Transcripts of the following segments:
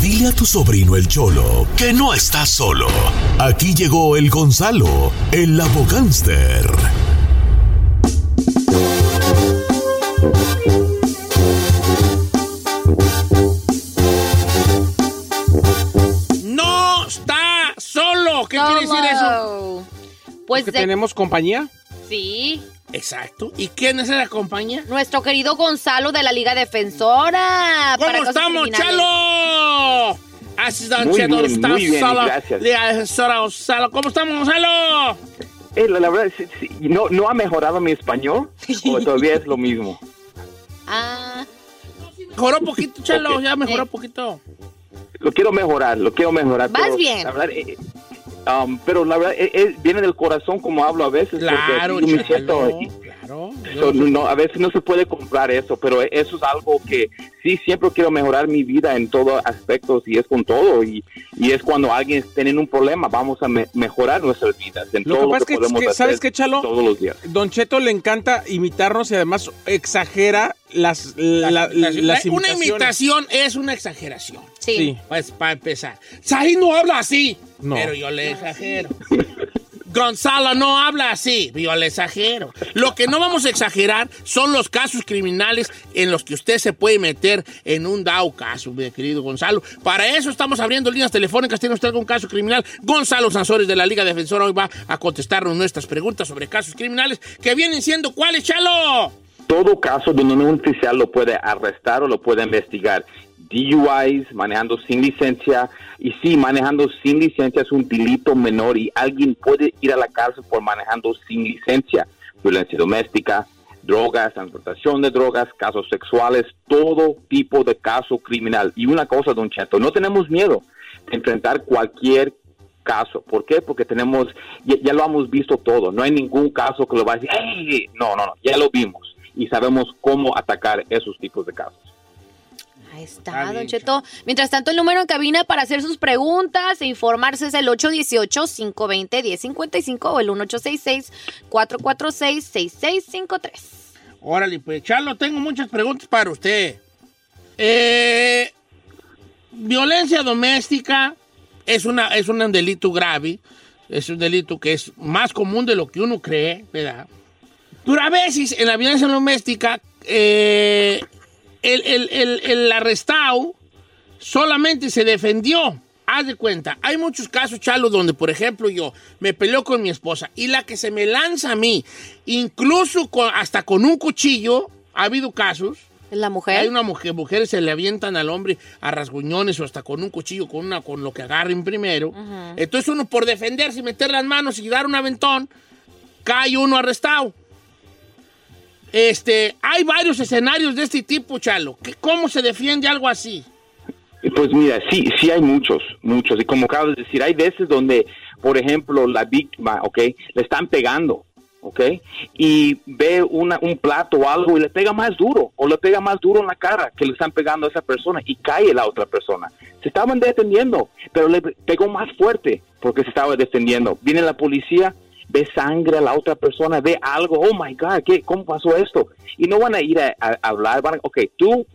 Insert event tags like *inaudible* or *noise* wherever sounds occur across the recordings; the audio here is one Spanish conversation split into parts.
Dile a tu sobrino el Cholo que no está solo. Aquí llegó el Gonzalo, el abogánster. ¡No está solo! ¿Qué quiere decir eso? Pues ¿Que de- tenemos compañía? Sí, Exacto. ¿Y quién es la compañía? nuestro querido Gonzalo de la Liga Defensora. ¿Cómo para estamos. Chalo? Así está, Muy Chalo, bien, está muy bien, solo. gracias. Le asesora Gonzalo. ¿Cómo estamos, Gonzalo? Eh, la, la verdad, sí, sí, no, no ha mejorado mi español o todavía es lo mismo. *laughs* Ah, Mejoró un poquito, Chalo. Ya mejoró un poquito. Lo quiero mejorar, lo quiero mejorar. Vas pero, bien. la verdad, eh, um, pero la verdad, eh, eh, viene del corazón como hablo a veces. porque Claro, yo me siento-. Claro. so, no, no, a veces no se puede comprar eso, pero eso es algo que sí siempre quiero mejorar mi vida en todos aspectos y es con todo. Y, y es cuando alguien tiene un problema, vamos a me- mejorar nuestras vidas en Lo que todo pasa lo es que, que- podemos que, ¿sabes hacer qué, Chalo? todos los días. Don Cheto le encanta imitarnos y además exagera las, la- Las- las las- una imitaciones. imitación es una exageración. sí. Sí. Pues para empezar. Saí no habla así. No. Pero yo le exagero. Gonzalo no habla así, yo le exagero. Lo que no vamos a exagerar son los casos criminales en los que usted se puede meter en un dado caso, mi querido Gonzalo. Para eso estamos abriendo líneas telefónicas. ¿Tiene usted algún caso criminal? Gonzalo Sansores de la Liga Defensora hoy va a contestarnos nuestras preguntas sobre casos criminales que vienen siendo cuáles, Chalo. todo caso donde un oficial lo puede arrestar o lo puede investigar. DUIs, manejando sin licencia, y sí, manejando sin licencia es un delito menor y alguien puede ir a la cárcel por manejando sin licencia. Violencia doméstica, drogas, transportación de drogas, casos sexuales, todo tipo de caso criminal. Y una cosa, don Cheto, no tenemos miedo de enfrentar cualquier caso. ¿Por qué? Porque tenemos, ya, ya lo hemos visto todo. No hay ningún caso que lo va a decir, "Hey", no, no, no, ya lo vimos y sabemos cómo atacar esos tipos de casos. Ahí está, Don Cheto. Mientras tanto, el número en cabina para hacer sus preguntas e informarse es el 818-520-1055 o el 1866-446-6653. Órale, pues, Charlo, tengo muchas preguntas para usted. Eh, violencia doméstica es, una, es un delito grave, es un delito que es más común de lo que uno cree, ¿verdad? Pero a veces en la violencia doméstica, eh, el, el- el- el arrestado solamente se defendió. Haz de cuenta, hay muchos casos, Chalo, donde, por ejemplo, yo me peleo con mi esposa y la que se me lanza a mí, incluso con- hasta con un cuchillo, ha habido casos. ¿Es la mujer? Hay una mujer, mujeres se le avientan al hombre a rasguñones o hasta con un cuchillo, con una, con lo que agarren primero. Entonces uno por defenderse y meter las manos y dar un aventón, cae uno arrestado. Este, hay varios escenarios de este tipo, Chalo. ¿Qué- ¿Cómo se defiende algo así? Pues mira, sí, sí hay muchos, muchos. Y como acabas de decir, hay veces donde, por ejemplo, la víctima, ¿ok? Le están pegando, ¿ok? Y ve una, un plato o algo y le pega más duro, o le pega más duro en la cara que le están pegando a esa persona y cae la otra persona. Se estaban defendiendo, pero le pegó más fuerte porque se estaba defendiendo. Viene la policía, ve sangre a la otra persona, ve algo, oh my God, ¿qué, ¿cómo pasó esto? Y no van a ir a, a hablar, van a, ok, tú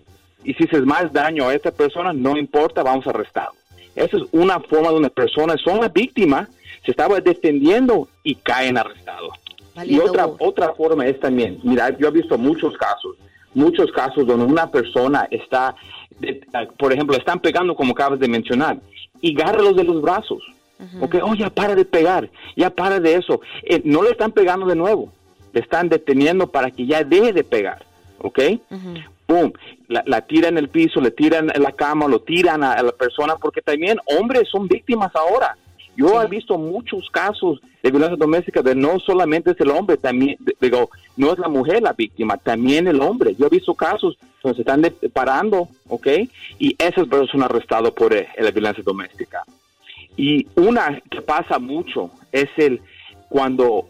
hiciste más daño a esta persona, no importa, vamos a arrestarlo. Esa es una forma donde personas son las víctimas, se estaba defendiendo y caen arrestados. Y Valiendo otra, burro. otra forma es también, mira, yo he visto muchos casos, muchos casos donde una persona está de- por ejemplo, están pegando como acabas de mencionar, y agárralos de los brazos. Ok, oh, ya para de pegar, ya para de eso. Eh, no le están pegando de nuevo, le están deteniendo para que ya deje de pegar. Ok, boom, la, la tiran en el piso, le tiran en la cama, lo tiran a, a la persona, porque también hombres son víctimas ahora. Yo he visto muchos casos de violencia doméstica de no solamente es el hombre, también, digo, no es la mujer la víctima, también el hombre. Yo he visto casos donde se están de- parando, ¿ok? Y esas personas son arrestadas por eh, la violencia doméstica. Y una que pasa mucho es el cuando,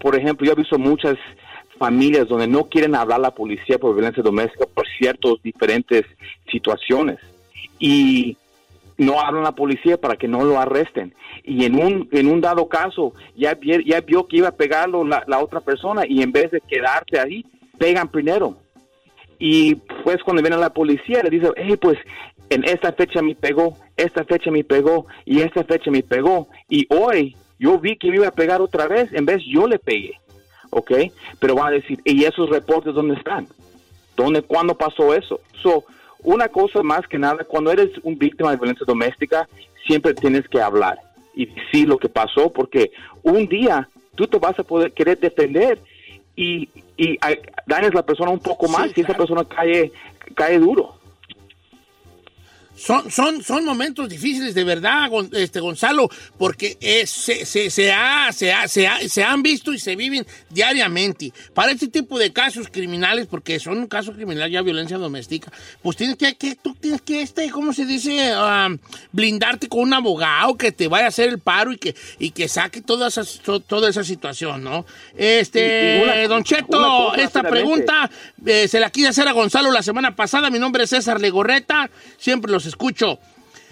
por ejemplo, yo he visto muchas familias donde no quieren hablar a la policía por violencia doméstica por ciertas diferentes situaciones. Y no hablan a la policía para que no lo arresten. Y en un, en un dado caso, ya, ya vio que iba a pegarlo la, la otra persona y en vez de quedarse ahí, pegan primero. Y pues cuando viene la policía le dice, hey, pues en esta fecha me pegó, esta fecha me pegó y esta fecha me pegó. Y hoy yo vi que me iba a pegar otra vez, en vez yo le pegué. ¿Ok? Pero van a decir, ¿y esos reportes dónde están? ¿Dónde, cuándo pasó eso? So, una cosa más que nada, cuando eres un víctima de violencia doméstica, siempre tienes que hablar y decir lo que pasó, porque un día tú te vas a poder querer defender y, y a- dañas a la persona un poco más Sí, y esa claro. persona cae, cae duro. Son, son, son momentos difíciles de verdad, este, Gonzalo, porque es- se, se, se, ha- se, ha- se, ha- se han visto y se viven diariamente. Para este tipo de casos criminales, porque son un caso criminal ya violencia doméstica, pues tienes que, que tú tienes que, este, ¿cómo se dice? Ah, blindarte con un abogado que te vaya a hacer el paro y que, y que saque toda esa, to- toda esa situación, ¿no? Este, una- Don Cheto, esta pregunta eh, se la quise hacer a Gonzalo la semana pasada. Mi nombre es César Legorreta. Siempre los escucho.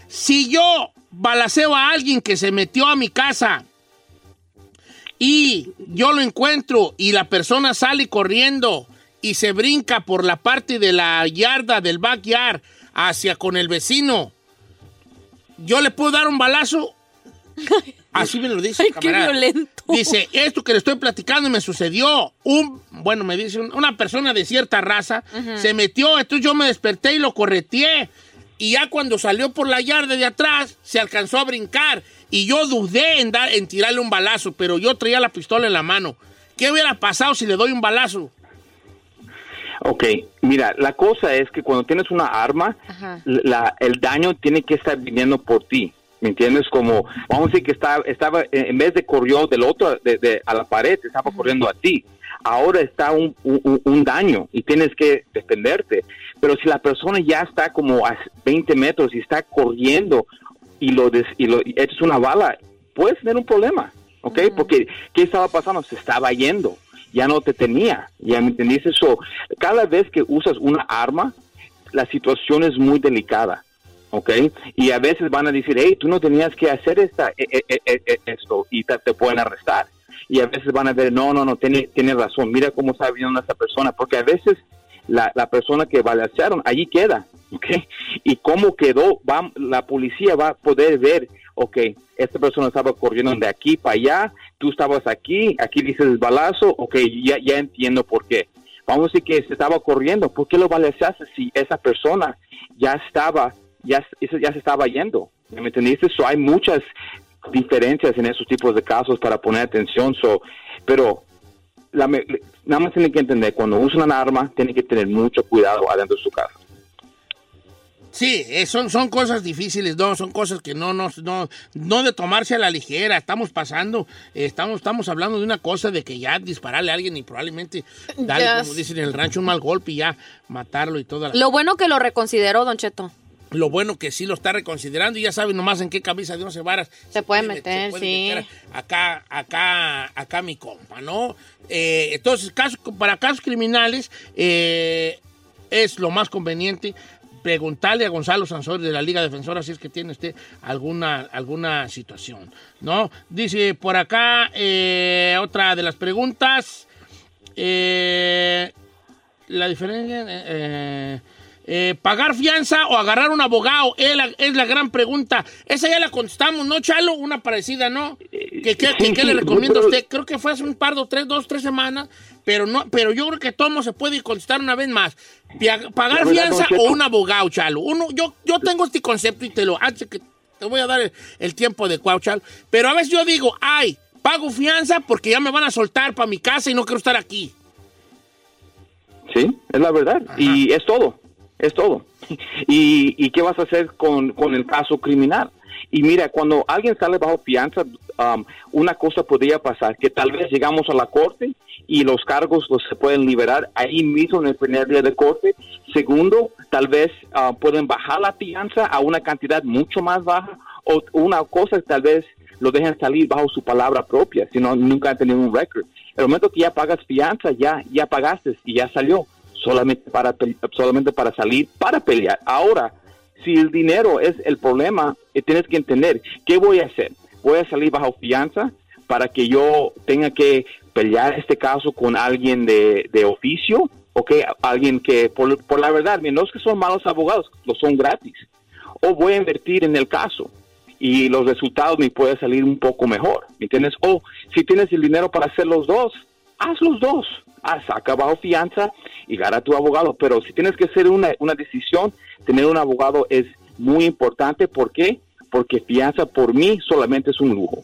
Si yo balaceo a alguien que se metió a mi casa y yo lo encuentro y la persona sale corriendo y se brinca por la parte de la yarda del backyard hacia con el vecino, ¿yo le puedo dar un balazo? *laughs* Así me lo dice. Ay, el qué violento. Dice, esto que le estoy platicando me sucedió. Un, bueno, me dice, un- una persona de cierta raza se metió, entonces yo me desperté y lo correteé. Y ya cuando salió por la yarda de atrás, se alcanzó a brincar. Y yo dudé en, dar, en tirarle un balazo, pero yo traía la pistola en la mano. ¿Qué hubiera pasado si le doy un balazo? Ok, mira, la cosa es que cuando tienes una arma, la, el daño tiene que estar viniendo por ti. ¿Me entiendes? Como, vamos a decir que estaba, estaba en vez de corrió del otro de, de- a la pared, estaba corriendo a ti. Ahora está un, un- un daño y tienes que defenderte. Pero si la persona ya está como a 20 metros y está corriendo y lo, des- y lo echas una bala, puedes tener un problema. ¿Ok? Porque, ¿qué estaba pasando? Se estaba yendo. Ya no te tenía. ¿Ya me entendiste? So, cada vez que usas una arma, la situación es muy delicada, ¿ok? Y a veces van a decir, hey, tú no tenías que hacer esta, e- e- e- e- esto y te, te pueden arrestar. Y a veces van a ver, no, no, no, tiene, tiene razón, mira cómo está viendo esta persona, porque a veces la, la persona que balacearon, allí queda, ¿ok? Y cómo quedó, va, la policía va a poder ver, ok, esta persona estaba corriendo de aquí para allá, tú estabas aquí, aquí dices el balazo, ok, ya, ya entiendo por qué. Vamos a decir que se estaba corriendo, ¿por qué lo balaceaste si esa persona ya estaba, ya, ya se estaba yendo? ¿Me entendiste? So, hay muchas diferencias en esos tipos de casos para poner atención, so, pero la me- nada más tienen que entender, cuando usan una arma, tienen que tener mucho cuidado adentro de su casa. Sí, eh, son, son cosas difíciles, no, son cosas que no, no, no, no de tomarse a la ligera. Estamos pasando, eh, estamos, estamos hablando de una cosa de que ya dispararle a alguien y probablemente darle, como dicen en el rancho, un mal golpe y ya matarlo y toda la... Lo bueno que lo reconsideró, Don Cheto. Lo bueno que sí lo está reconsiderando y ya sabe nomás en qué camisa de once varas Se puede meter, sí. acá, acá, acá mi compa, ¿no? Eh, entonces, caso- para casos criminales eh, es lo más conveniente preguntarle a Gonzalo Sansores de la Liga Defensora si es que tiene usted alguna, alguna situación, ¿no? Dice por acá eh, otra de las preguntas. eh, la diferencia... eh, ¿Pagar fianza o agarrar un abogado? Es la, es la gran pregunta. Esa ya la contestamos, ¿no, Chalo? Una parecida, ¿no? ¿Qué, qué- qué- sí, qué le sí, recomienda a usted? Creo que fue hace un par, de tres, dos, tres semanas, pero no, pero yo creo que todo se puede contestar una vez más. ¿Pagar verdad, fianza o un abogado, Chalo? Uno, yo, yo tengo este concepto y te lo, antes que te voy a dar el, el tiempo adecuado, Chalo. Pero a veces yo digo, ay, pago fianza porque ya me van a soltar para mi casa y no quiero estar aquí. Sí, es la verdad. Y es todo, es todo. *laughs* ¿Y, qué vas a hacer con, con el caso criminal? Y mira, cuando alguien sale bajo fianza, um, una cosa podría pasar, que tal vez llegamos a la corte y los cargos los se pueden liberar ahí mismo en el primer día de corte. Segundo, tal vez ah, pueden bajar la fianza a una cantidad mucho más baja. O una cosa, tal vez lo dejen salir bajo su palabra propia, si no, nunca han tenido un récord. El momento que ya pagas fianza, ya, ya pagaste y ya salió, solamente para, solamente para salir, para pelear. Ahora, si el dinero es el problema, eh, tienes que entender, ¿qué voy a hacer? ¿Voy a salir bajo fianza para que yo tenga que pelear este caso con alguien de, de oficio? ¿Ok? Alguien que, por, por la verdad, no es que son malos abogados, lo son gratis. O voy a invertir en el caso y los resultados me pueden salir un poco mejor, ¿me entiendes? O si tienes el dinero para hacer los dos, haz los dos. Ah, saca bajo fianza y gana tu abogado. Pero si tienes que hacer una, una decisión, tener un abogado es muy importante. ¿Por qué? Porque fianza por mí solamente es un lujo.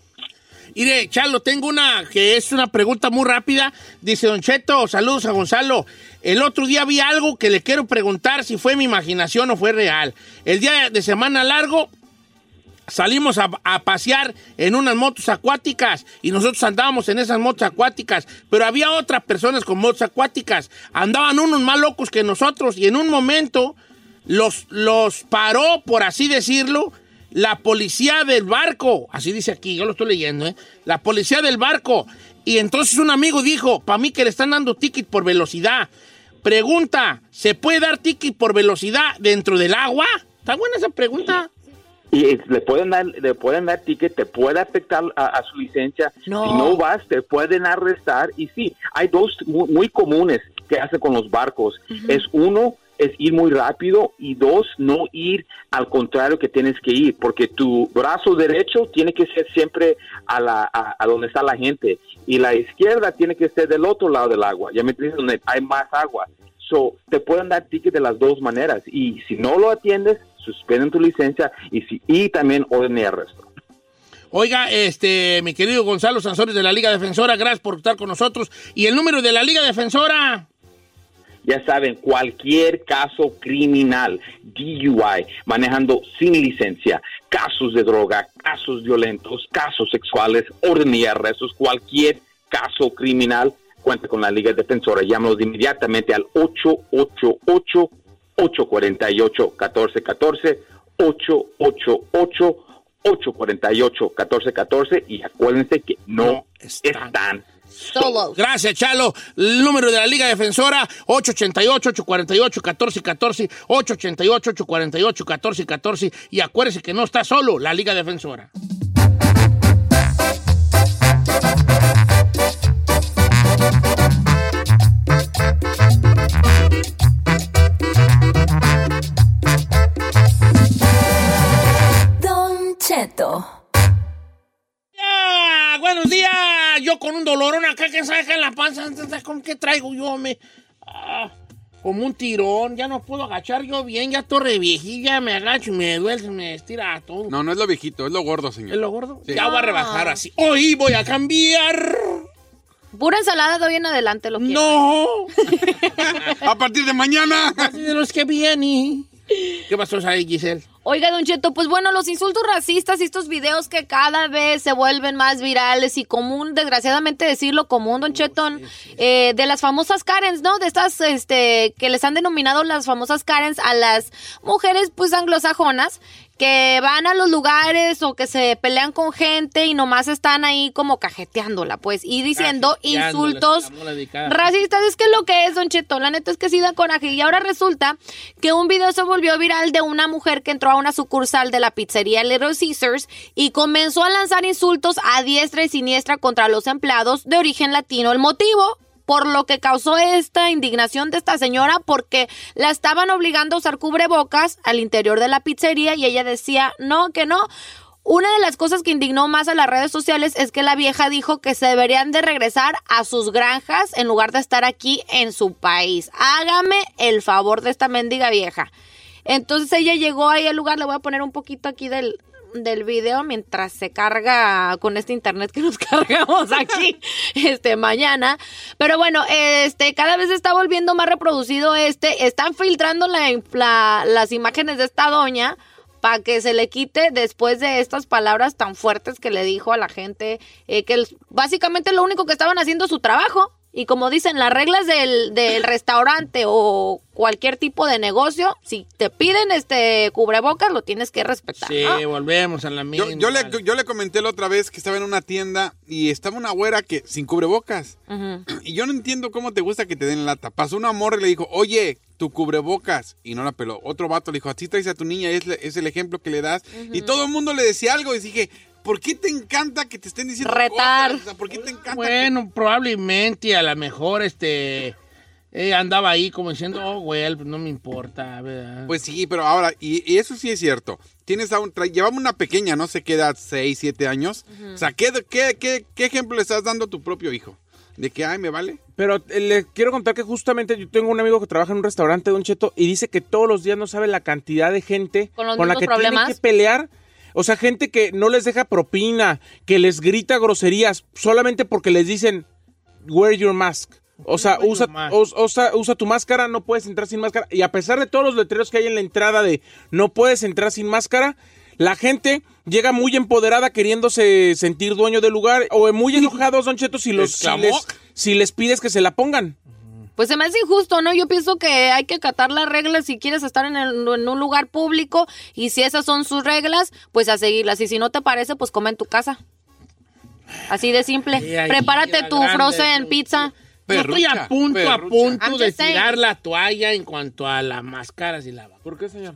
Mire, Chalo, tengo una que es una pregunta muy rápida. Dice Don Cheto, saludos a Gonzalo. El otro día vi algo que le quiero preguntar si fue mi imaginación o fue real. El día de semana largo salimos a, pasear en unas motos acuáticas y nosotros andábamos en esas motos acuáticas, pero había otras personas con motos acuáticas. Andaban unos más locos que nosotros y en un momento los, los paró, por así decirlo, la policía del barco. Así dice aquí, yo lo estoy leyendo, ¿eh? La policía del barco. Y entonces un amigo dijo, para mí que le están dando ticket por velocidad. Pregunta, ¿se puede dar ticket por velocidad dentro del agua? ¿Está buena esa pregunta? Y le pueden dar, le pueden dar ticket, te puede afectar a, a su licencia. No. Si no vas, te pueden arrestar. Y sí, hay dos muy, muy comunes que hacen con los barcos. Es uno, es ir muy rápido y dos, no ir al contrario que tienes que ir, porque tu brazo derecho tiene que ser siempre a, la, a, a donde está la gente y la izquierda tiene que ser del otro lado del agua, ya me entiendes, donde hay más agua. So, te pueden dar ticket de las dos maneras y si no lo atiendes, suspenden tu licencia y, si, y también orden de arresto. Oiga, este, mi querido Gonzalo Sansores de la Liga Defensora, gracias por estar con nosotros. ¿Y el número de la Liga Defensora? Ya saben, cualquier caso criminal, DUI, manejando sin licencia, casos de droga, casos violentos, casos sexuales, orden y arrestos, cualquier caso criminal, cuenta con la Liga Defensora. Llámanos inmediatamente al 888-848-1414, 888-848-1414 y acuérdense que no, están están Solo. Gracias, Chalo. El número de la Liga Defensora, 888-848-1414, 888-848-1414. Y acuérdese que no está solo la Liga Defensora. ¡Ya! ¡Buenos días! Yo con un dolorón acá que saca en la panza. ¿Con qué traigo yo? Me... Ah, como un tirón. Ya no puedo agachar yo bien. Ya torre viejilla. Me agacho y me duele, me estira todo. No, no es lo viejito, es lo gordo, señor. ¿Es lo gordo? Sí. Ya voy a rebajar así. Hoy voy a cambiar. Pura ensalada de hoy en adelante lo quiero. No. *laughs* A partir de mañana. Así de los que vienen. ¿Qué pasó ahí, Giselle? Oiga, Don Cheto, pues bueno, los insultos racistas y estos videos que cada vez se vuelven más virales y común, desgraciadamente decirlo común, Don Cheto, eh, de las famosas Karens, ¿no? De estas, este, que les han denominado las famosas Karens a las mujeres, pues, anglosajonas, que van a los lugares o que se pelean con gente y nomás están ahí como cajeteándola, pues, y diciendo insultos racistas. Es que lo que es, Don Cheto, la neta es que sí da coraje. Y ahora resulta que un video se volvió viral de una mujer que entró a una sucursal de la pizzería Little Caesars y comenzó a lanzar insultos a diestra y siniestra contra los empleados de origen latino. El motivo, por lo que causó esta indignación de esta señora porque la estaban obligando a usar cubrebocas al interior de la pizzería y ella decía, no, que no. Una de las cosas que indignó más a las redes sociales es que la vieja dijo que se deberían de regresar a sus granjas en lugar de estar aquí en su país. Hágame el favor de esta mendiga vieja. Entonces ella llegó ahí al lugar, le voy a poner un poquito aquí del, del video mientras se carga con este internet que nos *laughs* cargamos aquí *laughs* este mañana. Pero bueno, este cada vez se está volviendo más reproducido este, están filtrando la, la- las imágenes de esta doña para que se le quite después de estas palabras tan fuertes que le dijo a la gente, eh, que el- básicamente lo único que estaban haciendo es su trabajo. Y como dicen, las reglas del, del restaurante o cualquier tipo de negocio, si te piden este cubrebocas, lo tienes que respetar. Sí, ¿no? volvemos a la misma. Yo, yo le, yo le comenté la otra vez que estaba en una tienda y estaba una güera que sin cubrebocas. Y yo no entiendo cómo te gusta que te den lata. Pasó una morra y le dijo, oye, tu cubrebocas. Y no la peló. Otro vato le dijo, así traes a tu niña, es, le- es el ejemplo que le das. Y todo el mundo le decía algo. Y dije, ¿por qué te encanta que te estén diciendo Retar. cosas? O sea, ¿Por qué te encanta? Bueno, probablemente a lo mejor este eh, andaba ahí como diciendo, oh, güey, pues no me importa, ¿verdad? que-?" Pues sí, pero ahora, y, y eso sí es cierto. Tienes a un, llevamos una pequeña, no sé qué edad, 6, 7 años. O sea, ¿qué, qué, qué, qué ejemplo le estás dando a tu propio hijo? De que, ay, me vale. Pero eh, le quiero contar que justamente yo tengo un amigo que trabaja en un restaurante, Don Cheto, y dice que todos los días no sabe la cantidad de gente ¿Con la que problemas? tiene que pelear. O sea, gente que no les deja propina, que les grita groserías solamente porque les dicen, wear your mask. O sea, usa, usa, usa tu máscara, no puedes entrar sin máscara. Y a pesar de todos los letreros que hay en la entrada de no puedes entrar sin máscara, la gente llega muy empoderada queriéndose sentir dueño del lugar o muy enojados, Don Cheto, si, los, si, ¿Exclamó? les, si les pides que se la pongan. Pues se me hace injusto, ¿no? Yo pienso que hay que acatar las reglas si quieres estar en, el- en un lugar público y si esas son sus reglas, pues a seguirlas. Y si no te parece, pues come en tu casa. Así de simple. Prepárate tu grande, frozen tú- pizza. Yo estoy a Perrucha, punto, a punto de tirar la toalla en cuanto a las máscaras y la. ¿Por qué, señor?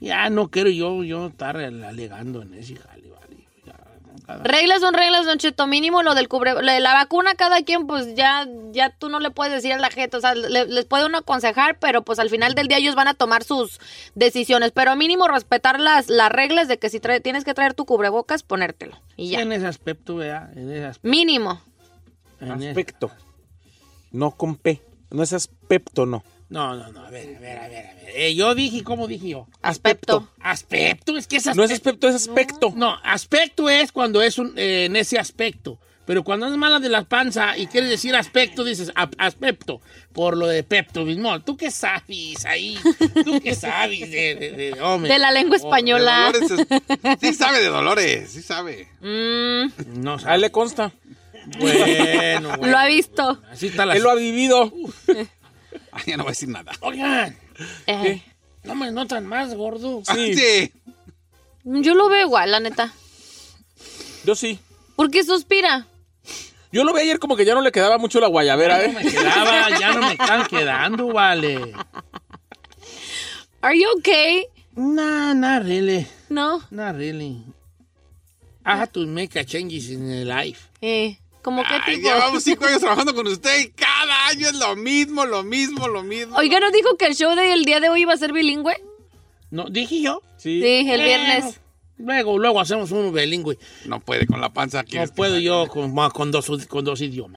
Ya no quiero yo, yo estar alegando en ese jale, vale. Reglas son reglas, Don Cheto. Mínimo lo del cubre... lo de la vacuna, cada quien, pues ya, ya tú no le puedes decir a la gente. O sea, le- les puede uno aconsejar, pero pues al final del día ellos van a tomar sus decisiones. Pero mínimo respetar las, las reglas de que si trae- tienes que traer tu cubrebocas, ponértelo. Y ya. En ese aspecto, ¿verdad? En ese aspecto. Mínimo. en ese- Aspecto. No con P. No es aspecto, no. No, no, no, a ver, a ver, a ver, a ver. Eh, yo dije, ¿cómo dije yo? Aspecto. Aspecto, es que es No es aspecto. aspecto, es aspecto. No, aspecto es cuando es un, eh, en ese aspecto. Pero cuando es mala de la panza y quieres decir aspecto, dices aspecto, por lo de Pepto Bismol. ¿Tú qué sabes ahí? ¿Tú qué sabes de, de, de- hombre? De la lengua Oh, De española. Dolores es- sí sabe de Dolores, sí sabe. Mm, No A él le consta. Bueno, bueno. *laughs* lo ha visto. Así está la... Él lo ha vivido. *laughs* ya no voy a decir nada. Oigan, Eh, no me notan más, gordo. Sí. Sí. yo lo veo igual, la neta. Yo sí. ¿Por qué suspira? Yo lo vi ayer como que ya no le quedaba mucho la guayabera, Ya no ¿eh? me quedaba, ya no me *laughs* están quedando, vale. Are you okay? Nah, not really. No. Not really. I had to make a changes in the life. Eh, ¿Cómo qué Ay, tipo? llevamos cinco *laughs* años trabajando con usted y cada año es lo mismo, lo mismo, lo mismo. Oiga, ¿nos dijo que el show del día de hoy iba a ser bilingüe? No, dije yo. Sí. Sí, el viernes. Luego, luego hacemos uno bilingüe. No puede con la panza. No ¿quieres que puedo yo con, con, dos, con dos idiomas.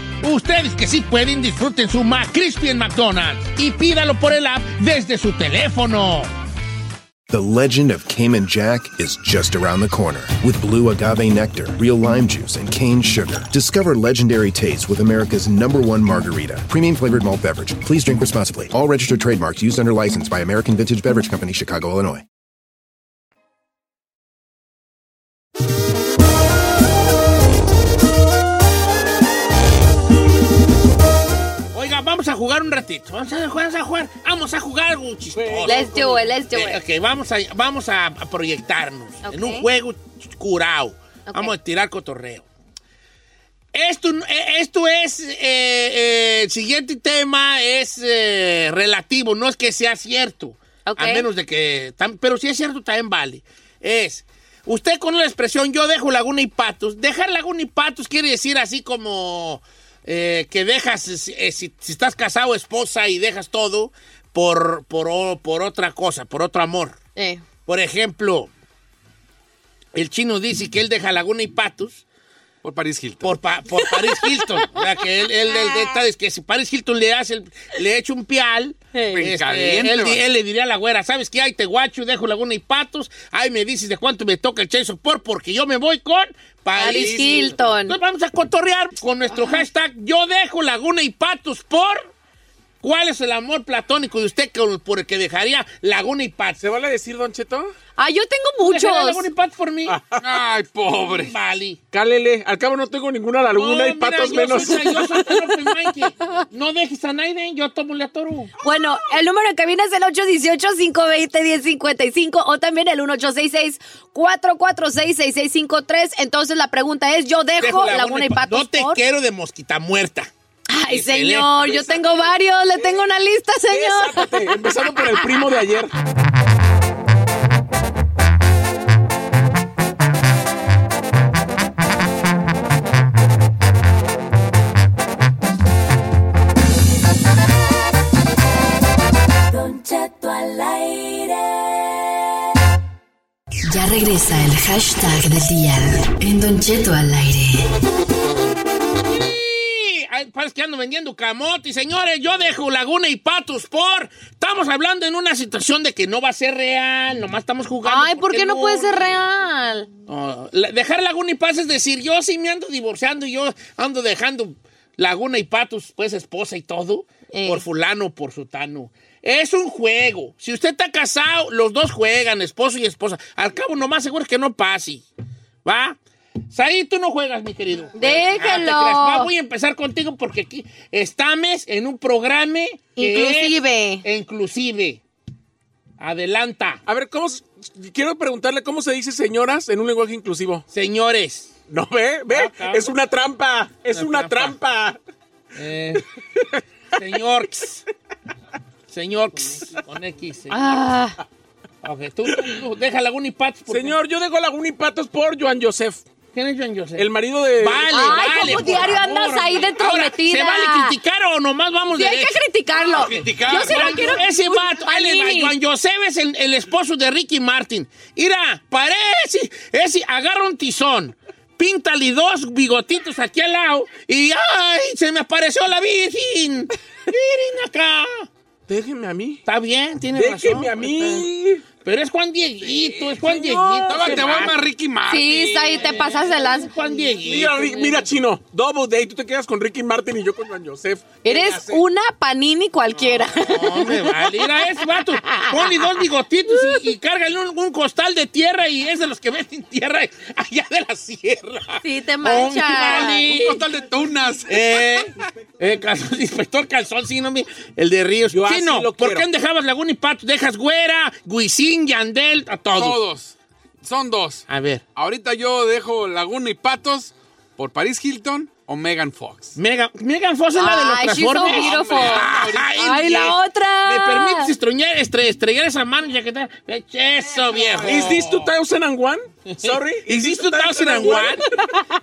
Ustedes que sí pueden, disfruten su McCrispy en McDonald's y pídalo por el app desde su teléfono. The legend of Cayman Jack is just around the corner. With blue agave nectar, real lime juice, and cane sugar. Discover legendary taste with America's number one margarita. Premium flavored malt beverage. Please drink responsibly. All registered trademarks used under license by American Vintage Beverage Company, Chicago, Illinois. Vamos a jugar un ratito. Vamos a jugar, vamos a jugar. Vamos a jugar algo chistoso. Let's do it, let's do it. ok, vamos a, vamos a, a proyectarnos en un juego curado. Vamos a tirar cotorreo. Esto, eh, esto es, eh, eh, el siguiente tema es eh, relativo, no es que sea cierto. Ok. A menos de que, pero si es cierto también vale. Es, usted con la expresión yo dejo Laguna y Patos, dejar Laguna y Patos quiere decir así como eh, que dejas, eh, si, si estás casado, esposa y dejas todo por, por, por otra cosa, por otro amor. Eh. Por ejemplo, el chino dice que él deja Laguna y Patos Por Paris Hilton. por, pa- por Paris Hilton. *laughs* O sea, que él, él, él- él es que si Paris Hilton le hace el- le echa un pial, este, caliente, él, le diría a la güera, ¿sabes qué? Ay, te guacho, dejo Laguna y Patos. Ay, me dices de cuánto me toca el Chase por porque yo me voy con Paris, Paris Hilton. Entonces vamos a cotorrear con nuestro hashtag yo dejo Laguna y Patos por... ¿Cuál es el amor platónico de usted que- por el que dejaría Laguna y Patos? ¿Se vale decir, Don Cheto? Ah, yo tengo ¿Dejaría muchos. Laguna y Patos por mí? *laughs* Ay, pobre. Vale. Cálele. Al cabo no tengo ninguna laguna y No, mira, patos yo menos. soy- yo soy *laughs* minded. No dejes a nadie, yo tomo la toro. Bueno, el número en cabina es el 818-520-1055 o también el 1866-446-6653. Entonces la pregunta es, yo dejo, Dejo Laguna y Pa- Patos No te por... quiero de mosquita muerta. Ay, señor, yo tengo varios, le tengo una lista, señor. Sácate, empezando por el primo de ayer. Don Cheto al aire. Ya regresa el hashtag del día en Don Cheto al aire. Parece que ando vendiendo camote. Señores, yo dejo Laguna y Patos por... Estamos hablando en una situación de que no va a ser real, nomás estamos jugando. Ay, ¿por qué no puede ser real? La- dejar Laguna y Patos es decir, yo sí me ando divorciando, yo ando dejando Laguna y Patos, pues esposa y todo, Eh. por fulano, por sutano. Es un juego. Si usted está casado, los dos juegan, esposo y esposa. Al cabo, nomás seguro es que no pase. ¿Va? Saí, tú no juegas, mi querido. Déjelo. Ah. Va, voy a empezar contigo porque aquí estamos en un programa Inclusive. es inclusive. Adelanta. A ver, ¿cómo? Quiero preguntarle cómo se dice señoras en un lenguaje inclusivo. Señores. No, ve, ve. Ah, es una trampa. Es Una una, trampa. Eh, señor. Señor. Con X. señor. Ah, Ok, tú, tú, tú, deja Laguna y Patos. por Señor, yo dejo Laguna y Patos por Joan Joseph. ¿Quién es Joan Joseph? el marido de... Vale, Ay, vale. ¿cómo diario favor, andas ahí de Ahora, entrometida? ¿Se vale criticar o nomás vamos sí, hay que criticarlo. criticar. Yo sí lo Juan- quiero... Ese vato, ahí les va, Panini. Juan Joseph es el, el esposo de Ricky Martin. Mira, parece, ese, agarra un tizón, píntale dos bigotitos aquí al lado y ¡ay! Se me apareció la Virgen. Miren acá. Déjeme a mí. Está bien, tiene razón. Déjeme a mí. Pero es Juan Dieguito, es Juan No, Dieguito. te ese voy más Ricky Martin. Sí, ahí te pasas de las... Juan Dieguito. Mira, Rick- mira, Chino, Double Day, tú te quedas con Ricky Martin y yo con Juan Joseph. Eres una panini cualquiera. No me vale. Mira ese vato. Ponle dos bigotitos y, y cárgale un, un costal de tierra y es de los que venden tierra allá de la sierra. Sí, te Oh, mancha. vale. Un costal de tunas. Eh, eh, calzón, inspector calzón, sí, no, mi- el de Ríos. Yo así Chino, lo ¿por quiero. qué no dejabas Laguna y Patos? Dejas Güera, Guisín, Yandel, a todos. Todos. Son dos. A ver, Ahorita yo dejo Laguna y Patos por Paris Hilton o Megan Fox. Megan, Megan Fox es la de los Ay, she's so Transformers. beautiful. *laughs* Ay, Ay, la ¿Me otra. permites estrellar, estre- estrellar esa mano ya que tal? Eso, viejo. ¿Is this 2001? *laughs* Sorry. ¿Is this 2001?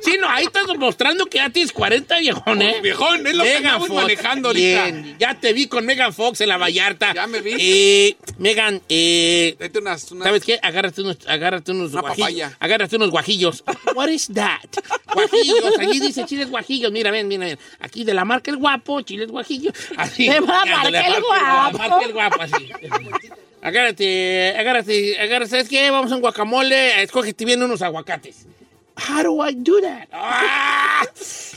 Sí, no, ahí estás mostrando que ya tienes 40, viejón, ¿eh? Viejón, es lo que andamos manejando ahorita. Bien, ya te vi con Megan Fox en la Vallarta. Ya me vi. Eh, Megan, eh, unas, unas- ¿sabes qué? Agárrate unos, agárrate unos Una guajillos. papaya. Agárrate unos guajillos. What is that? *laughs* Guajillos. Allí dice chiles guajillos. Mira, ven, mira, ven. Aquí de la marca El Guapo, chiles guajillos. *laughs* Así. De la marca la El La Guapo. marca El Guapo, así. Agárrate, agárrate, agárrate. ¿Sabes qué? Vamos a un guacamole. Escógete bien unos aguacates. How do I do that? *laughs* Ah,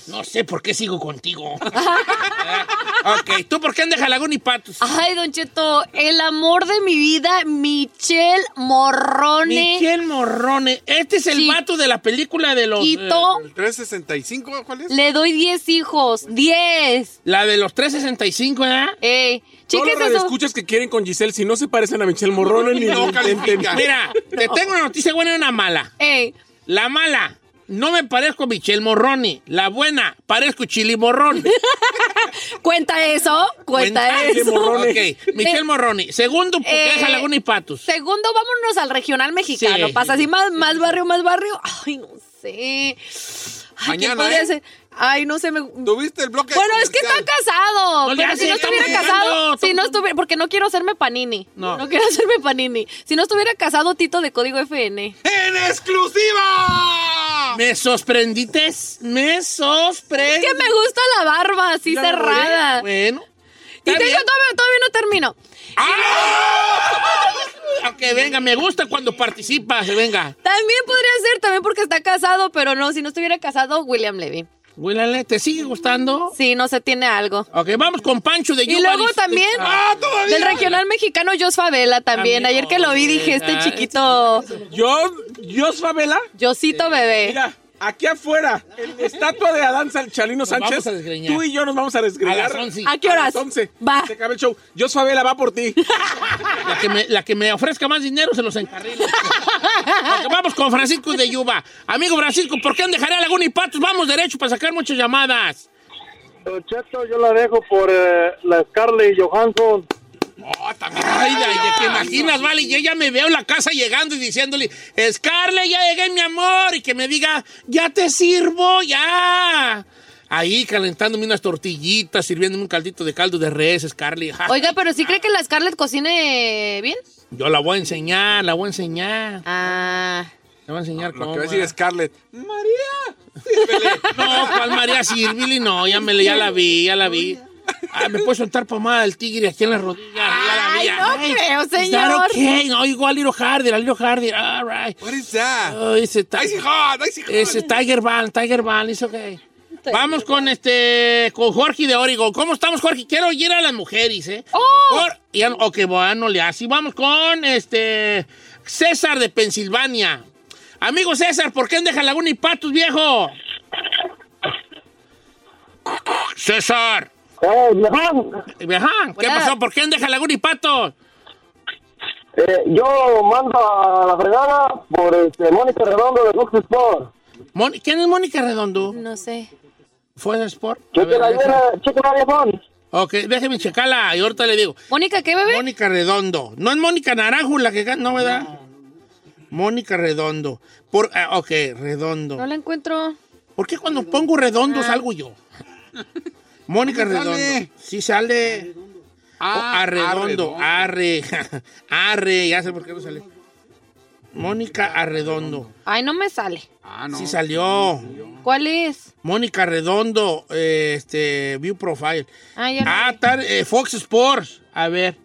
no sé por qué sigo contigo. *laughs* ok, ¿tú por qué andas Jalagún y Patos? Ay, Don Cheto, el amor de mi vida, Michelle Morrone. Michelle Morrone. Este es el Sí. vato de la película de los... Quito, ¿El 365? ¿Cuál es? le doy 10 hijos. 10. La de los 365, ¿verdad? Ey, Todos chicas, los escuchas que quieren con Giselle, si no se parecen a Michelle Morrone *laughs* ni No. Mira, te tengo una noticia buena y una mala. Ey, La mala, no me parezco a Michelle Morrone. La buena, parezco Chili Morrone. *laughs* cuenta eso, cuenta eso. Ok, *laughs* Michelle Morrone. Segundo, ¿por qué eh, Jalagún y Patos? Segundo, vámonos al regional mexicano. Sí. Pasa así más, más barrio, más barrio. Ay, no sé. Ay, ¿quién Mañana, podría ¿eh? ser? Ay, no sé. Me... ¿Tuviste el bloque Bueno, es que está casado. No pero si no estuviera casado, si no estuviera, porque no quiero hacerme panini. No. No. quiero hacerme panini. Si no estuviera casado, Tito de Código FN. ¡En exclusiva! Me sorprendites, me sorprendí. Es que me gusta la barba así cerrada. Bueno. y bien. todavía, todavía no termino. Ok, venga, me gusta cuando participas, venga. También podría ser, también porque está casado, pero no, si no estuviera casado, William Levy. Willale, ¿te sigue gustando? Sí, no se tiene algo. Ok, vamos con Pancho de Y Yuba. luego también ¡Ah, todavía! del regional mexicano Jos Favela también. Ayer que lo vi dije, este chiquito yo, Favela, Josito bebé. mira, aquí afuera, en la estatua de Adán Chalino Sánchez, a tú y yo nos vamos a desgreñar. A las 11. ¿A qué A horas? las 11. Va. Se acaba el show. Yo, Favela, va por ti. *laughs* La que, me, la que me ofrezca más dinero se los encarrilo. Ok, vamos con Francisco de Yuba. Amigo Francisco, ¿por qué dejaré a Laguna y Patos? Vamos derecho para sacar muchas llamadas. Don Cheto, yo la dejo por eh, la Scarlett Johansson. Oh, también. Ay, de, imaginas, vale, yo ya me veo en la casa llegando y diciéndole, Scarlett, ya llegué, mi amor, y que me diga, ya te sirvo, ya. Ahí calentándome unas tortillitas, sirviéndome un caldito de caldo de res, Scarlett. Oiga, pero sí cree que la Scarlett cocine bien. Yo la voy a enseñar, la voy a enseñar. Ah. La voy a enseñar Lo cómo. que va a decir Scarlett. María. *laughs* No, ¿cuál María Sirvili? No, ya, me, ya la vi, ya la vi. Ah, me puede soltar pomada del tigre aquí en la rodilla. ya la vi. Ay, no creo, señor. okay? No, igual a Little Hardy. All right. What is that? Oh, ese, Icy hot, icy hot. ese Tiger Band, Tiger Band, es okay. Vamos con este, con Jorge de Oregon. ¿Cómo estamos, Jorge? Quiero ir a las mujeres, ¿eh? ¡Oh! Ya, ok, bueno, le así. Vamos con este, César de Pensilvania. Amigo César, ¿por qué en Deja Laguna y Patos, viejo? César. ¡Eh, viejón! Vieján, ¿qué Hola. pasó? ¿Por qué Deja Laguna y Patos? Eh, yo mando a la fregada por este, Mónica Redondo de Fox Sport. Mon- ¿Quién es Mónica Redondo? No sé. ¿Fue de Sport? A Cheque ver, la déjame- llena, cheque la viejón. Ok, déjeme checarla y ahorita le digo. Mónica, ¿qué bebé? Mónica Redondo. No es Mónica Naranjo la que gana, ¿no, verdad? Mónica Redondo. Por, ah, ok, Redondo. No la encuentro. ¿Por qué cuando pongo Redondo salgo yo? *laughs* Mónica ¿Dónde Redondo. sale? Sí sale. Ah, Oh, Arredondo. Arredondo. Arre. *laughs* Arre. Ya sé por qué no sale. Mónica Arredondo. Ay, no me sale. Ah, no. Sí salió. ¿Cuál es? Mónica Redondo. eh, este. View Profile. Ah, ya no. Ah, está, eh, Fox Sports. A ver.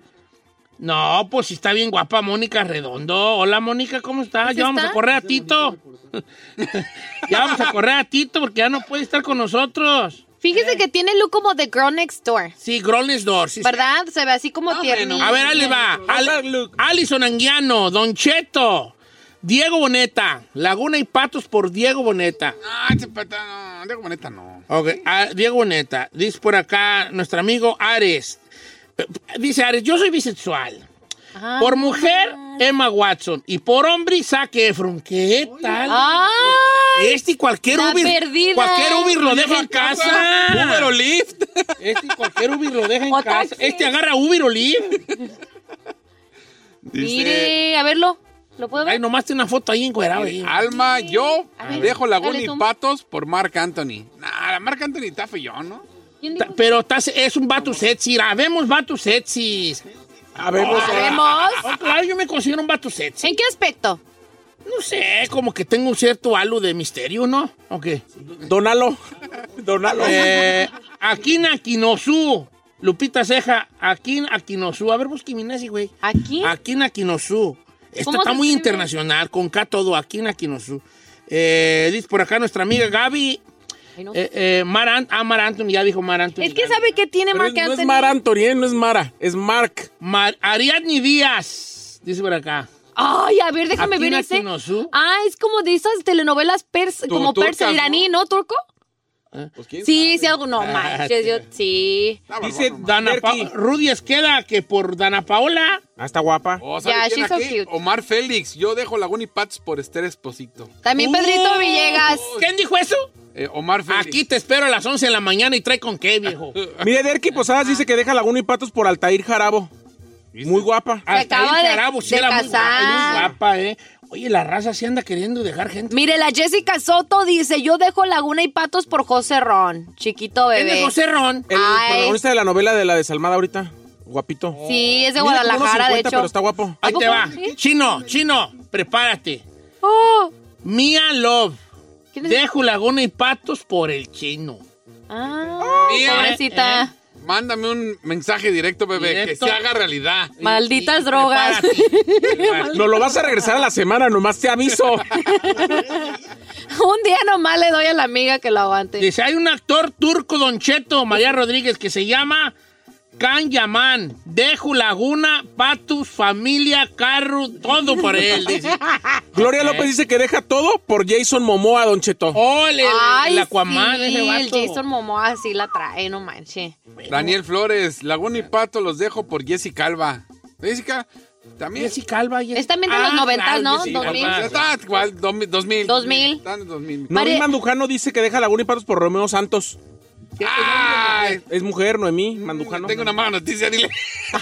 No, pues sí está bien guapa Mónica Redondo. Hola, Mónica, ¿cómo estás? ¿Pues Ya vamos está? a correr a Tito. *laughs* ya vamos a correr a Tito porque ya no puede estar con nosotros. Fíjese que tiene look como de Girl Next Door. Sí, Grones Door. sí, sí. ¿Verdad? Se ve así como tiernito. A ver, ahí le va. Al- Alison Anguiano, Don Cheto, Diego Boneta, Laguna y Patos por Diego Boneta. Ah, ese pata, no, Diego Boneta no. Ok, ah, Diego Boneta. Dice por acá nuestro amigo Ares. Dice Ares, yo soy bisexual. Ah. Por mujer, Emma Watson. Y por hombre, Zac Efron. ¿Qué tal? ¡Ay! Este y cualquier La Uber. perdida. Cualquier Uber lo deja en casa. Uber o Lyft. Este y cualquier Uber lo deja en O casa. taxi. Este agarra Uber o Lyft. Mire, a verlo. ¿Lo puedo ver? Ay, nomás tiene una foto ahí encuadrado. ahí. Alma, yo ver, dejo Laguna dale y. Patos por Marc Anthony. Nah, Marc Anthony está feo, ¿no? Pero estás- es un vato sexy. Habemos vatos sexys. Habemos. ¿Sabemos? Oh, claro, yo me considero un vato sexy. ¿En qué aspecto? No sé, como que tengo un cierto halo de misterio, ¿no? Ok. Donalo. Donalo. Eh, Aquina Aquinosu. Lupita Ceja. Aquin Aquinosu. A ver, busque mi Nesi, güey. ¿Aquí? Aquina Aquinosu. Esto ¿Cómo está muy escribe? internacional, con K todo. Aquina Aquinosu. Eh, dice por acá nuestra amiga Gaby. Ay, no. Eh, eh, Mar Ant- ah, Mar Anthony, ya dijo Mar Anthony. Es que ¿sabe qué tiene Pero Marc es- no Anthony? es Mar Anthony, ¿eh? no es Mara, es Mark. Mar- Ariadne Díaz. Dice por acá. Ay, a ver, déjame ver ese. Ah, es como de esas telenovelas pers Tu- como persa iraní, ¿no? ¿Turco? Pues, ¿quién Sí, sí, algo. No, Ah, manches, yo, sí. sabe? Dice Dana Pa- Berky. Rudy Esqueda, que por Dana Paola. Ah, está guapa. Oh, ¿sabe Ya, quién she's so cute. Omar Félix. Yo dejo Laguna y Patos por Esther Esposito. También Pedrito Villegas. ¿Quién dijo eso? Eh, Omar Félix. Aquí te espero a las 11 de la mañana y trae con qué, viejo. *laughs* Mire, Derky Posadas dice que deja Laguna y Patos por Altair Jarabo. Muy guapa. Hasta acaba de- Jarabo, sí de era muy guapa, casar. muy guapa, ¿eh? Oye, la raza se anda queriendo dejar gente. Mire, la Jessica Soto dice, yo dejo Laguna y Patos por José Ron, chiquito ¿Quién bebé. José Ron? El Ay. protagonista de la novela de la desalmada ahorita. Guapito. Sí, es de Mide como unos Guadalajara, de 50, hecho. pero está guapo. Ahí ¿A te poco? va. ¿Sí? Chino, chino, prepárate. Oh, Mia Love. ¿quién es? Dejo Laguna y Patos por el chino. Ah, Mira, pobrecita. Mándame un mensaje directo, bebé, Directo. que se haga realidad. Malditas Y- drogas. *laughs* No lo vas a regresar a la semana, nomás te aviso. *laughs* Un día nomás le doy a la amiga que lo aguante. Dice, hay un actor turco, Don Cheto, María Rodríguez, que se llama Can Yaman. Dejo Laguna, Patus, familia, carro, todo por él. Dice. *laughs* Gloria López dice que deja todo por Jason Momoa, Don Cheto. Oh, el, el- Ay, el Aquaman, sí, ese el vato. Jason Momoa sí la trae, no manches. Daniel Flores, Laguna y Pato los dejo por Jessica Alba. Jessica, también. Jessica Alba. Jessica- Es también de los Ah, 90, claro, ¿no? Jessica 2000. Alba. Ya está igual, 2000. 2000. 2000. Están en 2000. Noemí María- Mandujano dice que deja Laguna y Patos por Romeo Santos. Ay, Es mujer, Noemí Mandujano. tengo una mala noticia, dile.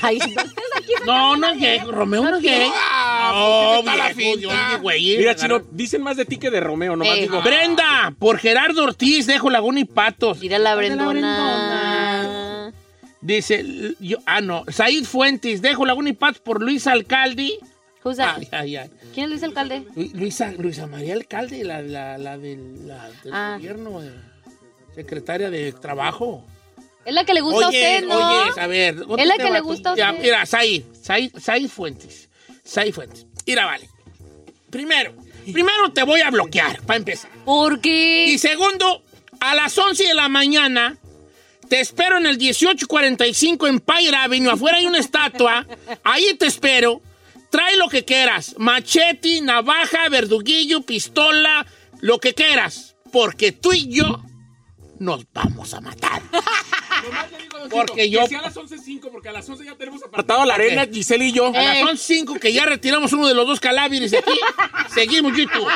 Ay, *laughs* No, no es gay. Romeo no es gay. Ah, No, ¿por qué te da la finta? Güey. Mira, Chino, dicen más de ti que de Romeo, nomás Eh. digo. Brenda, por Gerardo Ortiz, dejo Laguna y Patos. Mira la de Brendona. Dice, yo, ah, no. Said Fuentes, dejo Laguna y Patos por Luis? Ay, ay, ay. ¿Quién es Luis Alcalde? Lu- Luisa, Luisa María Alcalde, la, la, la del, la del Ah. gobierno, eh, secretaria de Trabajo. Es la que le gusta oye, a usted, ¿no? oye, a ver. otro Es la que le tú- gusta a ya, usted. Mira, Said, Said, Said Fuentes. Said Fuentes. Mira, vale. Primero, primero te voy a bloquear, para empezar. ¿Por qué? Y segundo, a las 11 de la mañana te espero en el 1845 Empire Avenue. Afuera hay una estatua. Ahí te espero. Trae lo que quieras. Machete, navaja, verduguillo, pistola, lo que quieras. Porque tú y yo nos vamos a matar. *laughs* Porque yo... Que sea a las 11.05, porque a las 11 ya tenemos apartado a la arena, Giselle y yo. A las 11.05 que ya retiramos uno de los dos caláveres de aquí, *laughs* seguimos YouTube.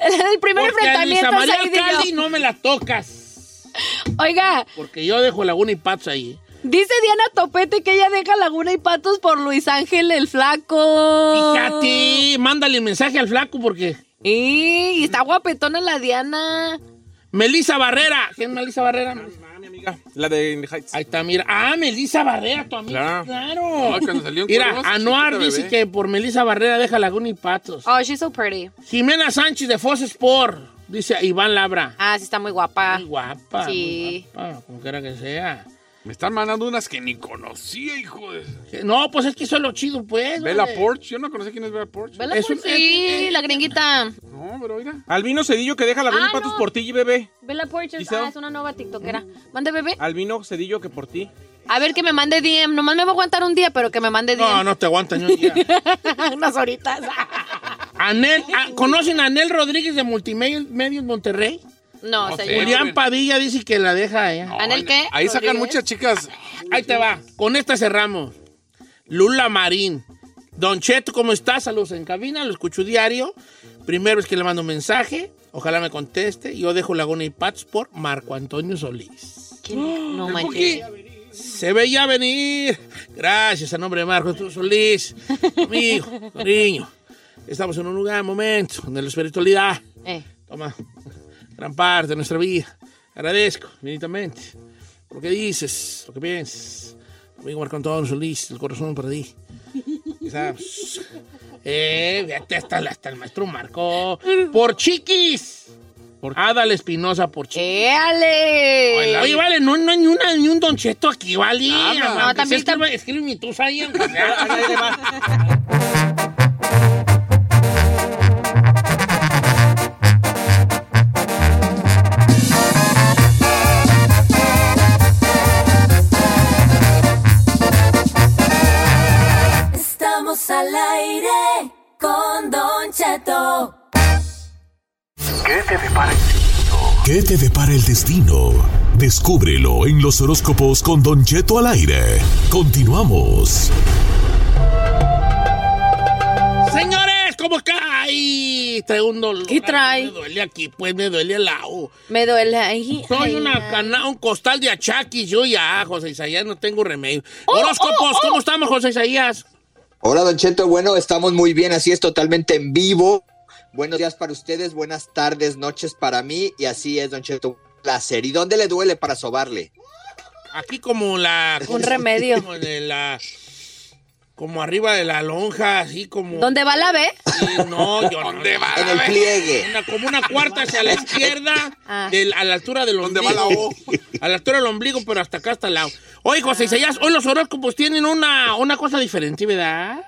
El primer Porque a Lisa enfrentamiento María Said y yo. Alcalde no me la tocas. Oiga, Porque yo dejo Laguna y Patos ahí. dice Diana Topete que ella deja Laguna y Patos por Luis Ángel el Flaco. Fíjate, mándale mensaje al flaco porque... Y está guapetona la Diana. Melissa Barrera. ¿Quién es Melissa Barrera? Mi amiga, la de In the Heights. Ahí está, mira. Ah, Melissa Barrera, tu amiga. Claro. Claro. Cuando salió en Mira, Cuervos, Anuar dice bebé. que por Melissa Barrera deja Laguna y Patos. Oh, she's so pretty. Jimena Sánchez de Fox Sport. Dice Iván Labra. Ah, sí está muy guapa. Muy guapa. Sí. Muy guapa, como quiera que sea. Me están mandando unas que ni conocía, hijo de... No, pues es que eso es lo chido, pues. Bella vale. Porsche, yo no conocí quién es Bella Porsche. Vela Es un- sí, la gringuita. No, pero mira. Albino Cedillo que deja la Ah, patos no. por ti, bebé. Vela Porches, Giselle. ah, es una nueva tiktokera. Mande, bebé. Albino Cedillo que por ti. A ver, que me mande DM. Nomás me va a aguantar un día, pero que me mande DM. No, no te aguanta ni un día. *laughs* Unas horitas. Anel, ah, ¿Conocen a Anel Rodríguez de Multimedia Medios Monterrey? No, No señor. Julián Padilla dice que la deja ella. ¿Anel qué? Ahí sacan muchas chicas. Ahí te va. Con esta cerramos. Lula Marín. Don Cheto, ¿cómo estás? Saludos en cabina, lo escucho diario. Primero es que le mando un mensaje. Ojalá me conteste. Yo dejo Laguna y Pats por Marco Antonio Solís. ¿Quién? No ¿El manches. Se veía venir. Gracias a nombre de Marco Antonio Solís. Amigo, cariño. Estamos en un lugar, momento, donde la espiritualidad Eh. toma gran parte de nuestra vida. Agradezco infinitamente lo que dices, lo que piensas. Amigo Marco Antonio Solís, el corazón para ti. Quizás. Eh, fíjate, hasta, hasta el maestro Marco. Por chiquis. Por Adal Espinosa por chiquis. ¡Éale! Oye, vale, no, no hay ni, una, ni un doncheto aquí, vale. Nada. Aunque No, también escribe mi tusa ahí, *laughs* ¿Qué te depara el destino? Descúbrelo en los horóscopos con Don Cheto al aire. Continuamos. Señores, ¿cómo cae? Traigo un dolor. ¿Qué trae? Me duele aquí, pues me duele el lado. Me duele ahí. Soy Ay, una ay. cana, un costal de achaquis. Yo ya, José Isaías, no tengo remedio. Oh, Horóscopos, oh, oh. ¿cómo estamos, José Isaías? Hola, Don Cheto. Bueno, estamos muy bien, así es, totalmente en vivo. Buenos días para ustedes, buenas tardes, noches para mí, y así es, Don Cheto. Un placer. ¿Y dónde le duele para sobarle? Aquí como la... Un remedio. Como, en la, como arriba de la lonja, así como... ¿Dónde va la B? Sí, no, yo no. ¿Dónde va? En el pliegue. Una- como una cuarta hacia la *laughs* izquierda, Ah. del- a la altura del ¿Dónde ombligo. va la O? *laughs* A la altura del ombligo, pero hasta acá, hasta el lado. Oye, José Isaías, hoy los horóscopos tienen una, una cosa diferente, ¿verdad?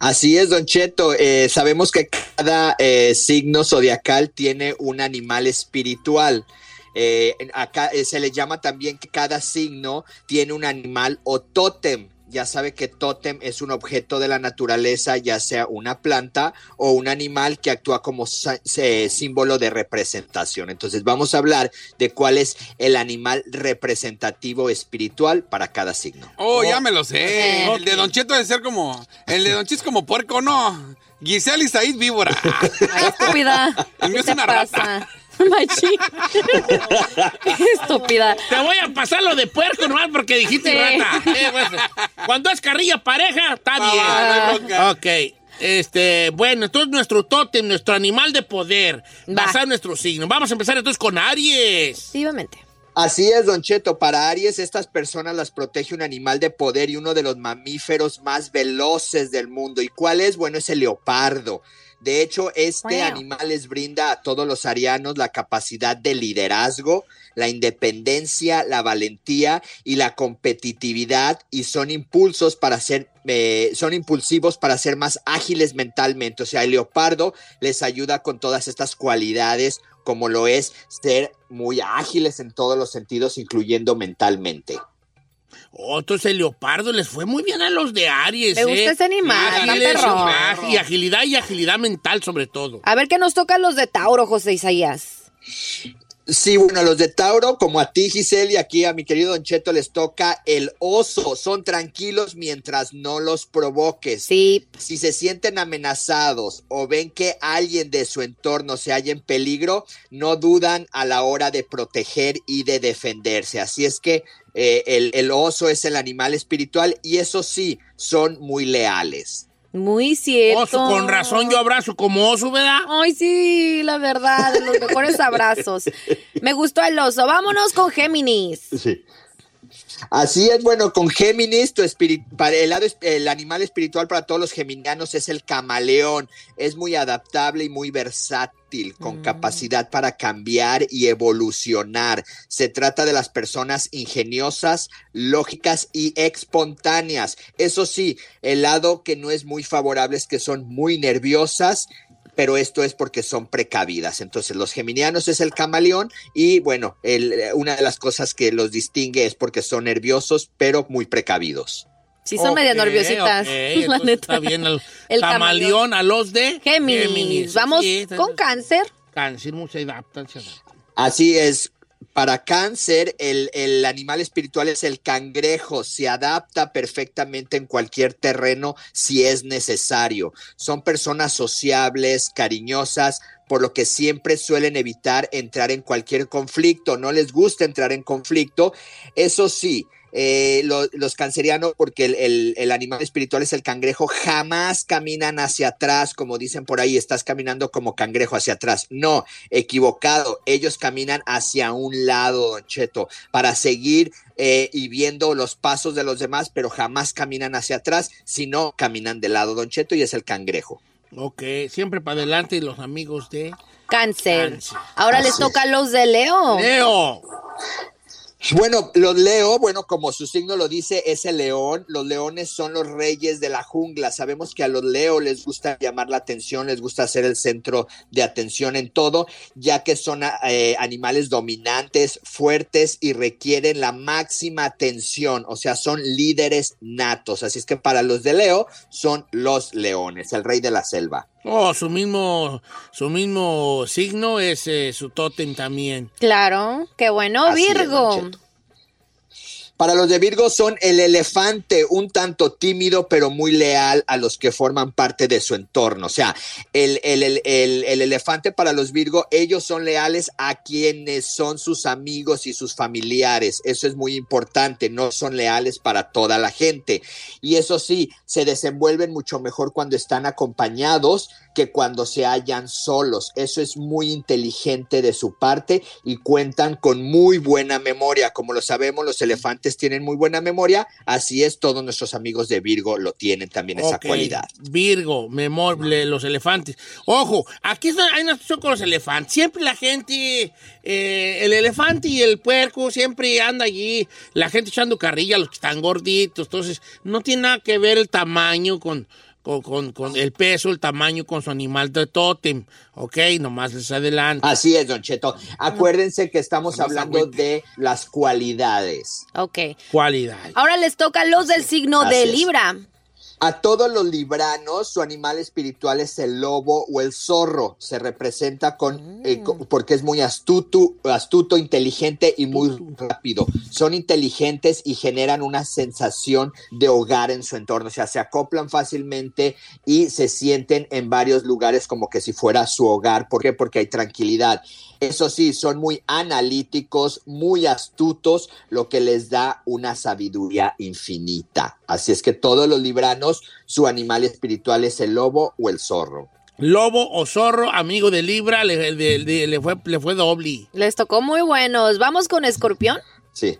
Así es, Don Cheto. Eh, sabemos que cada eh, signo zodiacal tiene un animal espiritual. Eh, acá eh, se le llama también que cada signo tiene un animal o tótem. Ya sabe que tótem es un objeto de la naturaleza, ya sea una planta o un animal que actúa como sa- eh, símbolo de representación. Entonces vamos a hablar de cuál es el animal representativo espiritual para cada signo. Oh, ya me lo sé. El de Don Cheto debe ser como. El de Don Cheto es como puerco, no. Giselle y Said víbora. Ay, estúpida. El mío ¿Qué es te una pasa? Machi. *laughs* Qué *laughs* estúpida. Te voy a pasar lo de puerco nomás porque dijiste Sí. rata. Eh, pues, cuando es carrilla pareja, está Ah, bien. no. Ok. Este, bueno, entonces nuestro tótem, nuestro animal de poder, Va. basado en nuestro signo. Vamos a empezar entonces con Aries. Efectivamente. Así es, Don Cheto. Para Aries, estas personas las protege un animal de poder y uno de los mamíferos más veloces del mundo. ¿Y cuál es? Bueno, es el leopardo. De hecho, este Wow. animal les brinda a todos los arianos la capacidad de liderazgo, la independencia, la valentía y la competitividad y son impulsos para ser, eh, son impulsivos para ser más ágiles mentalmente. O sea, el leopardo les ayuda con todas estas cualidades como lo es ser muy ágiles en todos los sentidos, incluyendo mentalmente. Entonces el leopardo les fue muy bien a los de Aries. Me gusta ¿eh? ese animal, Y agilidad y agilidad mental sobre todo. A ver qué nos tocan los de Tauro, José Isaías. Sí, bueno, a los de Tauro, como a ti, Giselle, y aquí a mi querido Don Cheto les toca el oso. Son tranquilos mientras no los provoques. Sí. Si se sienten amenazados o ven que alguien de su entorno se halla en peligro, no dudan a la hora de proteger y de defenderse. Así es que eh, el, el oso es el animal espiritual y eso sí, son muy leales. Muy cierto. Oso, con razón yo abrazo como oso, ¿verdad? Ay, sí, la verdad, los mejores abrazos. *laughs* Me gustó el oso. Vámonos con Géminis. Sí. Así es, bueno, con Géminis, tu para el, lado, el animal espiritual para todos los geminianos es el camaleón. Es muy adaptable y muy versátil, con capacidad para cambiar y evolucionar. Se trata de las personas ingeniosas, lógicas y espontáneas. Eso sí, el lado que no es muy favorable es que son muy nerviosas pero esto es porque son precavidas. Entonces, los geminianos es el camaleón y bueno, el- una de las cosas que los distingue es porque son nerviosos, pero muy precavidos. Sí, son medio nerviositas, *laughs* la neta. Está bien. El, El camaleón a los de Géminis. Vamos Sí, con cáncer. Cáncer, adaptan. Así es. Para cáncer, el, el animal espiritual es el cangrejo. Se adapta perfectamente en cualquier terreno si es necesario. Son personas sociables, cariñosas, por lo que siempre suelen evitar entrar en cualquier conflicto. No les gusta entrar en conflicto. Eso sí, eh, lo- los cancerianos, porque el, el- el animal espiritual es el cangrejo, jamás caminan hacia atrás, como dicen por ahí, estás caminando como cangrejo hacia atrás. No, equivocado. Ellos caminan hacia un lado, Don Cheto, para seguir eh, y viendo los pasos de los demás, pero jamás caminan hacia atrás, sino caminan del lado, Don Cheto, y es el cangrejo. Ok, siempre para adelante y los amigos de... Cáncer. Cáncer. Ahora les toca a los de Leo. Leo. Bueno, los Leo, bueno, como su signo lo dice, es el león. Los leones son los reyes de la jungla. Sabemos que a los Leo les gusta llamar la atención, les gusta ser el centro de atención en todo, ya que son eh, animales dominantes, fuertes y requieren la máxima atención. O sea, son líderes natos. Así es que para los de Leo son los leones, el rey de la selva. Oh, su mismo, su mismo signo es eh, su tótem también. Claro, qué bueno, Así Virgo. Para los de Virgo son el elefante, un tanto tímido pero muy leal a los que forman parte de su entorno. O sea, el, el- el- el- el elefante para los Virgo, ellos son leales a quienes son sus amigos y sus familiares. Eso es muy importante, no son leales para toda la gente. Y eso sí, se desenvuelven mucho mejor cuando están acompañados que cuando se hallan solos. Eso es muy inteligente de su parte y cuentan con muy buena memoria. Como lo sabemos, los elefantes tienen muy buena memoria. Así es, todos nuestros amigos de Virgo lo tienen también esa cualidad. Virgo, memorable, los elefantes. Ojo, aquí hay una situación con los elefantes. Siempre la gente, eh, el elefante y el puerco, siempre anda allí, la gente echando carrilla, los que están gorditos. Entonces, no tiene nada que ver el tamaño con, con, con- con el peso, el tamaño con su animal de tótem. Ok, nomás les adelanto. Así es, Don Cheto. Acuérdense que estamos hablando de las cualidades. Ok. Cualidad. Ahora les toca a los del signo Así de es. A todos los libranos, su animal espiritual es el lobo o el zorro. Se representa con, eh, co- porque es muy astuto, astuto, inteligente y muy rápido. Son inteligentes y generan una sensación de hogar en su entorno. O sea, se acoplan fácilmente y se sienten en varios lugares como que si fuera su hogar. ¿Por qué? Porque hay tranquilidad. Eso sí, son muy analíticos, muy astutos, lo que les da una sabiduría infinita. Así es que todos los libranos, su animal espiritual es el lobo o el zorro. Lobo o zorro, amigo de Libra, le, fue, le fue doble. Les tocó muy buenos. Vamos con Escorpión. Sí.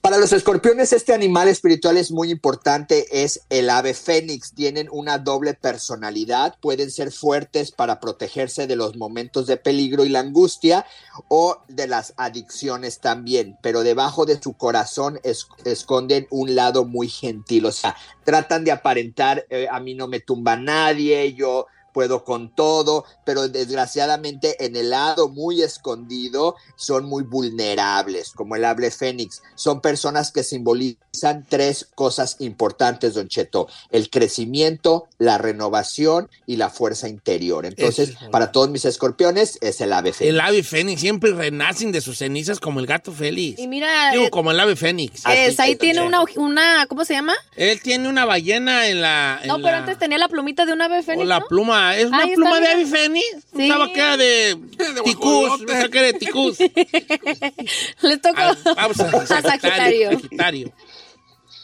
Para los escorpiones, este animal espiritual es muy importante, es el ave fénix. Tienen una doble personalidad, pueden ser fuertes para protegerse de los momentos de peligro y la angustia o de las adicciones también, pero debajo de su corazón es- esconden un lado muy gentil, o sea, tratan de aparentar, eh, a mí no me tumba nadie, yo puedo con todo, pero desgraciadamente en el lado muy escondido son muy vulnerables, como el ave fénix. Son personas que simbolizan tres cosas importantes, don Cheto, el crecimiento, la renovación y la fuerza interior. Entonces, es para todos mis escorpiones es el ave fénix. El ave fénix siempre renacen de sus cenizas como el gato feliz. Y mira, Digo, eh, como el ave fénix. es, ahí tiene una, una, ¿cómo se llama? Él tiene una ballena en la... en No, pero la- antes tenía la plumita de un ave o fénix, la ¿no? pluma. ¿Es una Ahí está, pluma de mira. ave fénix? Sí. Pensaba que era de ticús. Pensaba que era de ticús. *laughs* Le toca Ah, Vamos a, a Sagitario. Sagitario.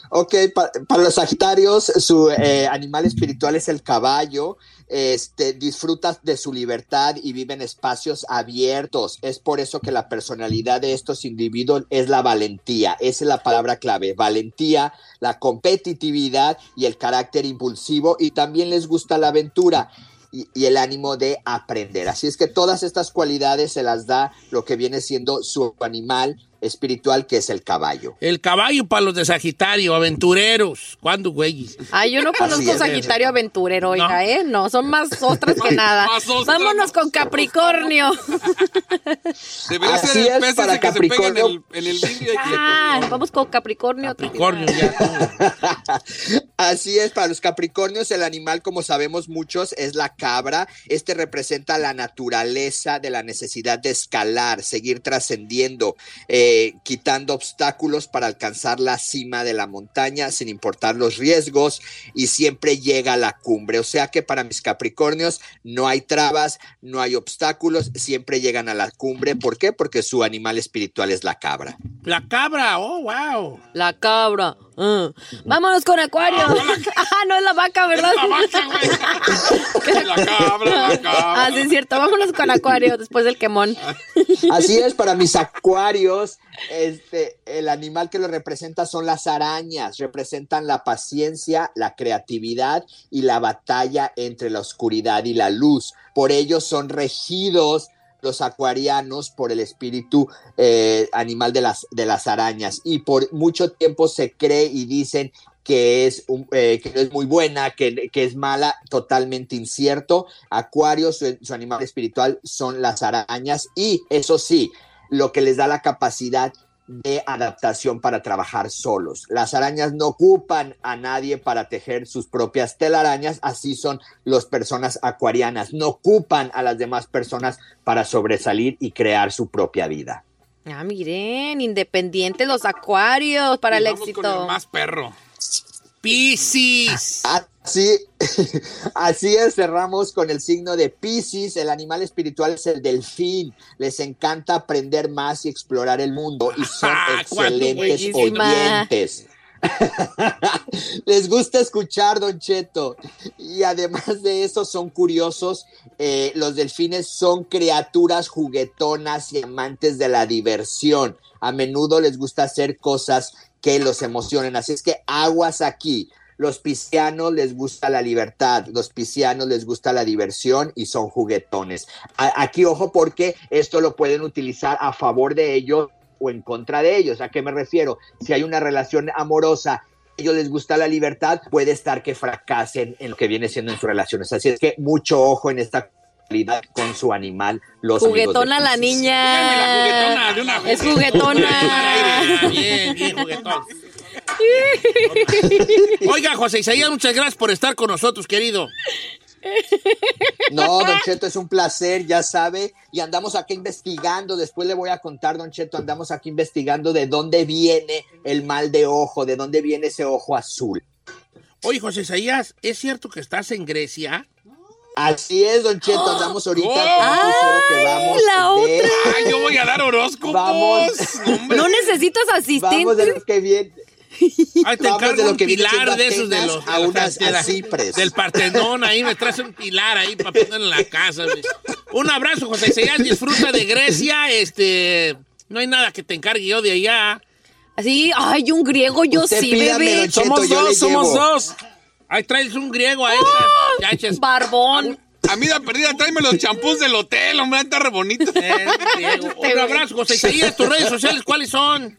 Ok, pa- para los Sagitarios, su eh, animal espiritual es el caballo. este, disfrutan de su libertad y viven espacios abiertos. Es por eso que la personalidad de estos individuos es la valentía. Esa es la palabra clave. Valentía, la competitividad y el carácter impulsivo. Y también les gusta la aventura. Y, el ánimo de aprender. Así es que todas estas cualidades se las da lo que viene siendo su animal espiritual, que es el caballo. El caballo para los de Sagitario, aventureros. ¿Cuándo, güey? Ay, yo no conozco. Sagitario aventurero, oiga, ¿eh? No, son más ostras que nada. más ostras. Vámonos con Capricornio. *laughs* Debería Así ser es para que se peguen en Capricornio. el, en el Ah, vamos con Capricornio. Capricornio, ya. *laughs* Así es, para los Capricornios el animal, como sabemos muchos, es la cabra. Este representa la naturaleza de la necesidad de escalar, seguir trascendiendo, eh, quitando obstáculos para alcanzar la cima de la montaña sin importar los riesgos y siempre llega a la cumbre. O sea que para mis Capricornios no hay trabas, no hay obstáculos, siempre llegan a la cumbre. ¿Por qué? Porque su animal espiritual es la cabra. La cabra, oh, wow. La cabra. Ah. Vámonos con Acuario. Ah, no *laughs* es la vaca, ¿verdad? La vaca, güey. *laughs* La cabra, la cabra. Ah, sí, es cierto. Vámonos con Acuario después del quemón. *laughs* Así es, para mis acuarios, este, el animal que lo representa son las arañas, representan la paciencia, la creatividad y la batalla entre la oscuridad y la luz. Por ello son regidos los acuarianos por el espíritu eh, animal de las, de las arañas y por mucho tiempo se cree y dicen que es, eh, que es muy buena, que, que es mala, totalmente incierto. Acuario, su, su animal espiritual son las arañas y eso sí, lo que les da la capacidad de adaptación para trabajar solos. Las arañas no ocupan a nadie para tejer sus propias telarañas, así son las personas acuarianas, no ocupan a las demás personas para sobresalir y crear su propia vida. Ah, miren, independientes los Acuarios para el Vamos éxito. con el más perro. Piscis. Así, *laughs* así es, cerramos con el signo de Pisces. El animal espiritual es el delfín. Les encanta aprender más y explorar el mundo y son Ah, excelentes oyentes. *laughs* Les gusta escuchar, Don Cheto. Y además de eso, son curiosos. Eh, los delfines son criaturas juguetonas y amantes de la diversión. A menudo les gusta hacer cosas que los emocionen. Así es que aguas aquí. Los piscianos les gusta la libertad, los piscianos les gusta la diversión y son juguetones. Aquí, ojo, porque esto lo pueden utilizar a favor de ellos o en contra de ellos. ¿A qué me refiero? Si hay una relación amorosa, ellos les gusta la libertad, puede estar que fracasen en lo que viene siendo en sus relaciones. Así es que mucho ojo en esta con su animal, los Juguetona la niña. Dígame la juguetona de una Es juguetona. Bien, bien, juguetón. Oiga, José Isaías, muchas gracias por estar con nosotros, querido. No, Don Cheto, es un placer, ya sabe, y andamos aquí investigando, después le voy a contar, Don Cheto, andamos aquí investigando de dónde viene el mal de ojo, de dónde viene ese ojo azul. Oye, José Isaías, ¿es cierto que estás en Grecia? Así es, Don Cheto, andamos ahorita ¡Oh! con un crucero que vamos la de- Ay, yo voy a dar horóscopos. Vamos. Hombre. No necesitas Vamos de asistente. lo que viene. Ay, te encargo de lo un que pilar de esos de los... a unas- de la- a Cipres. Del Partenón, ahí me traes un pilar ahí para poner en la casa. Un abrazo, José Isaías, disfruta de Grecia, este... No hay nada que te encargue yo de allá. Así, ay, un griego, yo Usted sí, pídame, bebé. Cheto, Somos yo dos, somos dos. Ahí traes un griego a esta. muchachas. Barbón. A mí la perdida, tráeme los champús del hotel, hombre, está re bonito. Eh, un abrazo, José Isaías. ¿Tus redes sociales cuáles son?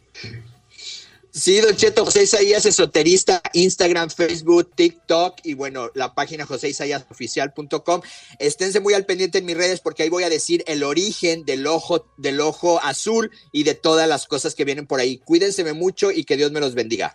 Sí, Don Cheto, José Isaías Esoterista, Instagram, Facebook, TikTok y bueno, la página joséisaiasoficial.com. Esténse muy al pendiente en mis redes porque ahí voy a decir el origen del ojo, del ojo azul y de todas las cosas que vienen por ahí. Cuídense mucho y que Dios me los bendiga.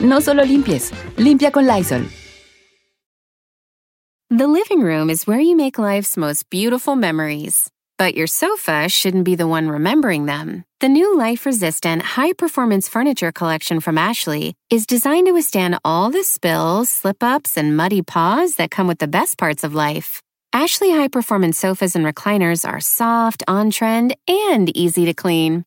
No solo limpies, limpia con Lysol. The living room is where you make life's most beautiful memories. But your sofa shouldn't be the one remembering them. The new life resistant, high performance furniture collection from Ashley is designed to withstand all the spills, slip ups, and muddy paws that come with the best parts of life. Ashley high performance sofas and recliners are soft, on trend, and easy to clean.